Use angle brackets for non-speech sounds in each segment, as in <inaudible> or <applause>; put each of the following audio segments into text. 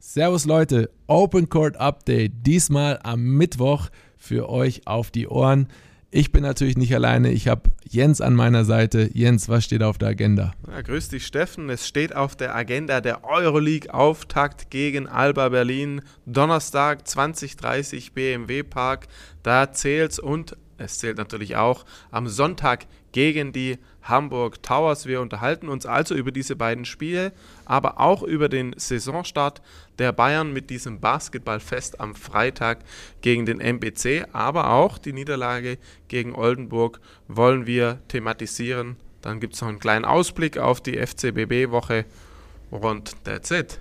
Servus Leute, Open Court Update, diesmal am Mittwoch für euch auf die Ohren. Ich bin natürlich nicht alleine, ich habe Jens an meiner Seite. Jens, was steht auf der Agenda? Ja, grüß dich Steffen, es steht auf der Agenda der Euroleague Auftakt gegen Alba Berlin, Donnerstag 2030 BMW Park, da zählt's und es zählt natürlich auch am Sonntag gegen die Hamburg Towers. Wir unterhalten uns also über diese beiden Spiele, aber auch über den Saisonstart der Bayern mit diesem Basketballfest am Freitag gegen den MBC, aber auch die Niederlage gegen Oldenburg wollen wir thematisieren. Dann gibt es noch einen kleinen Ausblick auf die FCBB-Woche und that's it.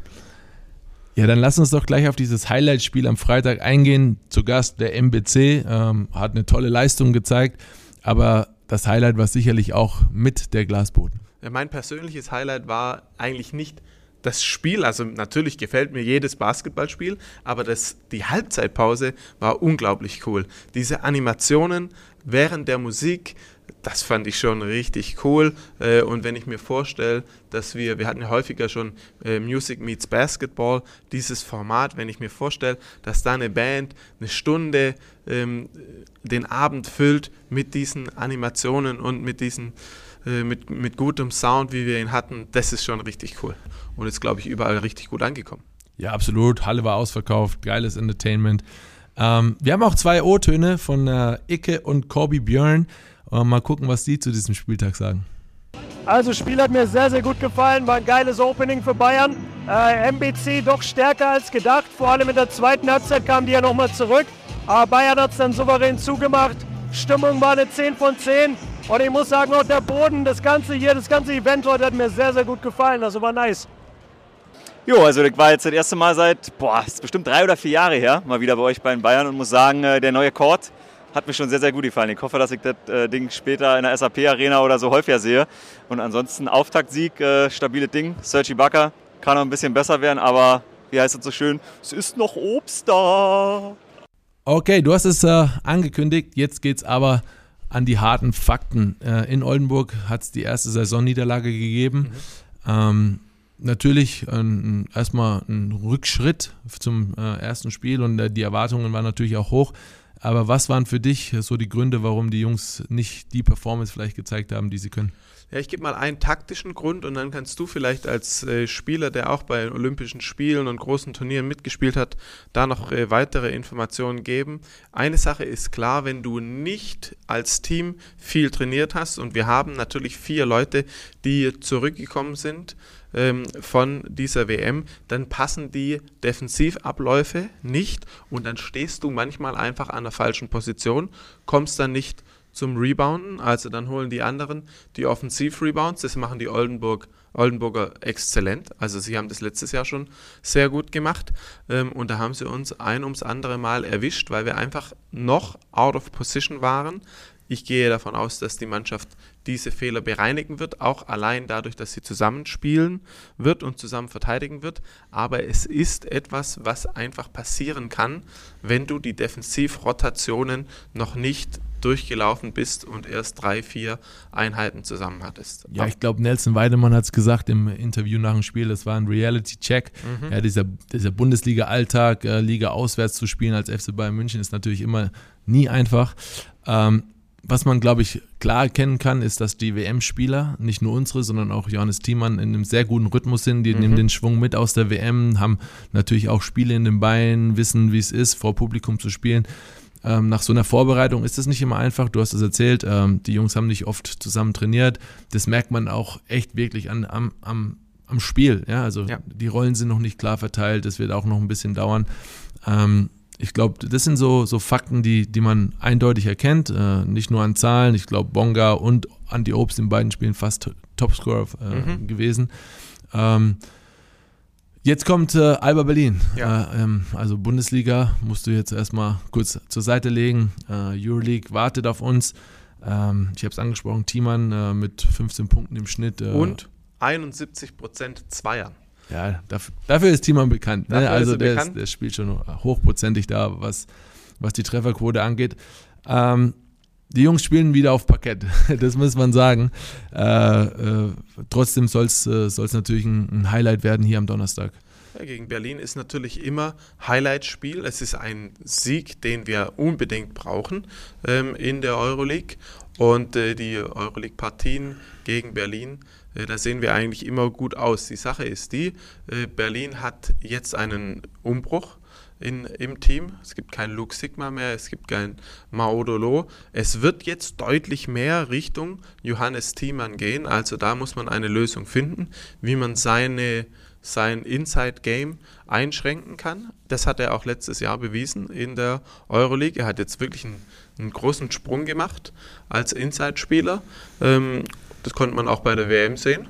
Ja, dann lass uns doch gleich auf dieses Highlight-Spiel am Freitag eingehen. Zu Gast der MBC ähm, hat eine tolle Leistung gezeigt, aber das Highlight war sicherlich auch mit der Glasboden. Ja, mein persönliches Highlight war eigentlich nicht das Spiel, also natürlich gefällt mir jedes Basketballspiel, aber das, die Halbzeitpause war unglaublich cool. Diese Animationen während der Musik, das fand ich schon richtig cool. Äh, und wenn ich mir vorstelle, dass wir, wir hatten ja häufiger schon äh, Music Meets Basketball, dieses Format, wenn ich mir vorstelle, dass da eine Band eine Stunde ähm, den Abend füllt mit diesen Animationen und mit diesen äh, mit, mit gutem Sound, wie wir ihn hatten, das ist schon richtig cool. Und ist, glaube ich, überall richtig gut angekommen. Ja, absolut. Halle war ausverkauft, geiles Entertainment. Ähm, wir haben auch zwei O-Töne von äh, Icke und Corby Björn. Äh, mal gucken, was die zu diesem Spieltag sagen. Also, Spiel hat mir sehr, sehr gut gefallen. War ein geiles Opening für Bayern. Äh, MBC doch stärker als gedacht. Vor allem in der zweiten Halbzeit kamen die ja nochmal zurück. Aber Bayern hat es dann souverän zugemacht. Stimmung war eine 10 von 10. Und ich muss sagen, auch der Boden, das ganze hier, das ganze Event heute hat mir sehr, sehr gut gefallen. Also war nice. Jo, also ich war jetzt das erste Mal seit, boah, ist bestimmt drei oder vier Jahre her, mal wieder bei euch bei den Bayern und muss sagen, äh, der neue Court hat mir schon sehr, sehr gut gefallen. Ich hoffe, dass ich das äh, Ding später in der SAP-Arena oder so häufiger sehe. Und ansonsten Auftaktsieg, äh, stabiles Ding. Sergi Bakker kann noch ein bisschen besser werden, aber wie heißt es so schön? Es ist noch Obst da. Okay, du hast es äh, angekündigt. Jetzt geht es aber an die harten Fakten. Äh, in Oldenburg hat es die erste Saisonniederlage gegeben. Mhm. Ähm, natürlich ähm, erstmal ein Rückschritt zum äh, ersten Spiel und äh, die Erwartungen waren natürlich auch hoch. Aber was waren für dich so die Gründe, warum die Jungs nicht die Performance vielleicht gezeigt haben, die sie können? Ja, ich gebe mal einen taktischen Grund und dann kannst du vielleicht als äh, Spieler, der auch bei Olympischen Spielen und großen Turnieren mitgespielt hat, da noch äh, weitere Informationen geben. Eine Sache ist klar, wenn du nicht als Team viel trainiert hast und wir haben natürlich vier Leute, die zurückgekommen sind, ähm, von dieser WM, dann passen die Defensivabläufe nicht und dann stehst du manchmal einfach an der falschen Position, kommst dann nicht zum Rebounden, also dann holen die anderen die Offensiv-Rebounds, das machen die Oldenburg, Oldenburger exzellent, also sie haben das letztes Jahr schon sehr gut gemacht. Ähm, und da haben sie uns ein ums andere Mal erwischt, weil wir einfach noch out of position waren. Ich gehe davon aus, dass die Mannschaft diese Fehler bereinigen wird, auch allein dadurch, dass sie zusammenspielen wird und zusammen verteidigen wird. Aber es ist etwas, was einfach passieren kann, wenn du die Defensivrotationen noch nicht durchgelaufen bist und erst drei, vier Einheiten zusammen hattest. Ja, ich glaube, Nelson Weidemann hat es gesagt im Interview nach dem Spiel, das war ein Reality-Check. Mhm. Ja, dieser, dieser Bundesliga-Alltag, äh, Liga auswärts zu spielen als FC Bayern München ist natürlich immer nie einfach. Ähm, was man, glaube ich, klar erkennen kann, ist, dass die WM-Spieler, nicht nur unsere, sondern auch Johannes Thiemann, in einem sehr guten Rhythmus sind. Die mhm. nehmen den Schwung mit aus der WM, haben natürlich auch Spiele in den Beinen, wissen, wie es ist, vor Publikum zu spielen. Ähm, nach so einer Vorbereitung ist das nicht immer einfach. Du hast es erzählt, ähm, die Jungs haben nicht oft zusammen trainiert. Das merkt man auch echt wirklich an, am, am, am Spiel. Ja? Also ja. die Rollen sind noch nicht klar verteilt, das wird auch noch ein bisschen dauern. Ähm, ich glaube, das sind so, so Fakten, die, die man eindeutig erkennt, äh, nicht nur an Zahlen. Ich glaube, Bonga und Andy Obst in beiden Spielen fast Topscorer äh, mhm. gewesen. Ähm, jetzt kommt äh, Alba Berlin. Ja. Äh, ähm, also Bundesliga musst du jetzt erstmal kurz zur Seite legen. Äh, Euroleague wartet auf uns. Ähm, ich habe es angesprochen, Thiemann äh, mit 15 Punkten im Schnitt. und 71 Prozent Zweier. Ja, dafür, dafür ist Thiemann bekannt. Ne? Also der, bekannt. Ist, der, spielt schon hochprozentig da, was, was die Trefferquote angeht. Ähm, die Jungs spielen wieder auf Parkett, <laughs> das muss man sagen. Äh, äh, trotzdem soll es äh, natürlich ein, ein, Highlight werden hier am Donnerstag. Ja, gegen Berlin ist natürlich immer Highlight-Spiel. Es ist ein Sieg, den wir unbedingt brauchen ähm, in der Euroleague. Und äh, die Euroleague-Partien gegen Berlin, da sehen wir eigentlich immer gut aus. Die Sache ist die, äh, Berlin hat jetzt einen Umbruch in, im Team. Es gibt keinen Luke Sigma mehr, es gibt keinen Maodolo. Es wird jetzt deutlich mehr Richtung Johannes Thiemann gehen. Also da muss man eine Lösung finden, wie man seine, sein Inside-Game einschränken kann. Das hat er auch letztes Jahr bewiesen in der Euroleague. Er hat jetzt wirklich einen, einen großen Sprung gemacht als Inside-Spieler. Ähm, das konnte man auch bei der WM sehen.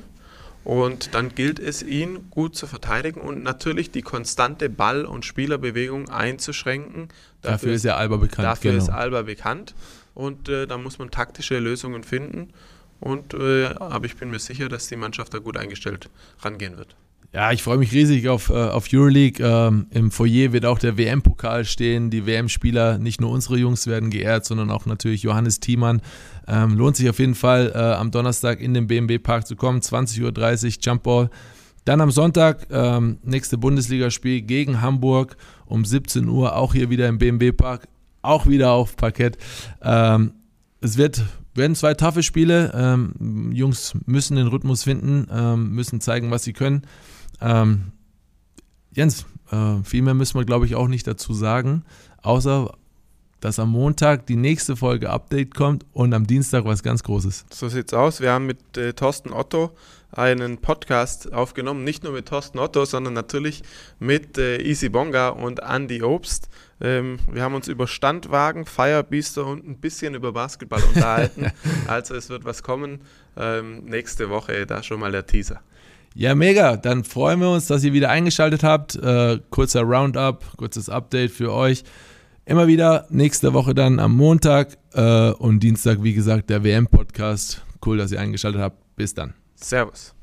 Und dann gilt es, ihn gut zu verteidigen und natürlich die konstante Ball- und Spielerbewegung einzuschränken. Dafür, dafür ist ja Alba bekannt. Dafür genau. ist Alba bekannt. Und äh, da muss man taktische Lösungen finden. Und äh, aber ich bin mir sicher, dass die Mannschaft da gut eingestellt rangehen wird. Ja, ich freue mich riesig auf, äh, auf Euroleague. Ähm, Im Foyer wird auch der WM-Pokal stehen. Die WM-Spieler, nicht nur unsere Jungs werden geehrt, sondern auch natürlich Johannes Thiemann. Ähm, lohnt sich auf jeden Fall, äh, am Donnerstag in den BMB-Park zu kommen. 20.30 Uhr Jumpball. Dann am Sonntag ähm, nächste Bundesligaspiel gegen Hamburg um 17 Uhr, auch hier wieder im BMB-Park, auch wieder auf Parkett. Ähm, es wird werden zwei taffe Spiele. Ähm, Jungs müssen den Rhythmus finden, ähm, müssen zeigen, was sie können. Ähm, Jens, äh, viel mehr müssen wir, glaube ich, auch nicht dazu sagen, außer dass am Montag die nächste Folge Update kommt und am Dienstag was ganz Großes. So sieht's aus. Wir haben mit äh, Thorsten Otto einen Podcast aufgenommen, nicht nur mit Thorsten Otto, sondern natürlich mit äh, Easy Bonga und Andy Obst. Ähm, wir haben uns über Standwagen, Firebeaster und ein bisschen über Basketball unterhalten. <laughs> also es wird was kommen. Ähm, nächste Woche, da schon mal der Teaser. Ja, mega. Dann freuen wir uns, dass ihr wieder eingeschaltet habt. Äh, kurzer Roundup, kurzes Update für euch. Immer wieder nächste Woche dann am Montag äh, und Dienstag, wie gesagt, der WM-Podcast. Cool, dass ihr eingeschaltet habt. Bis dann. Servus.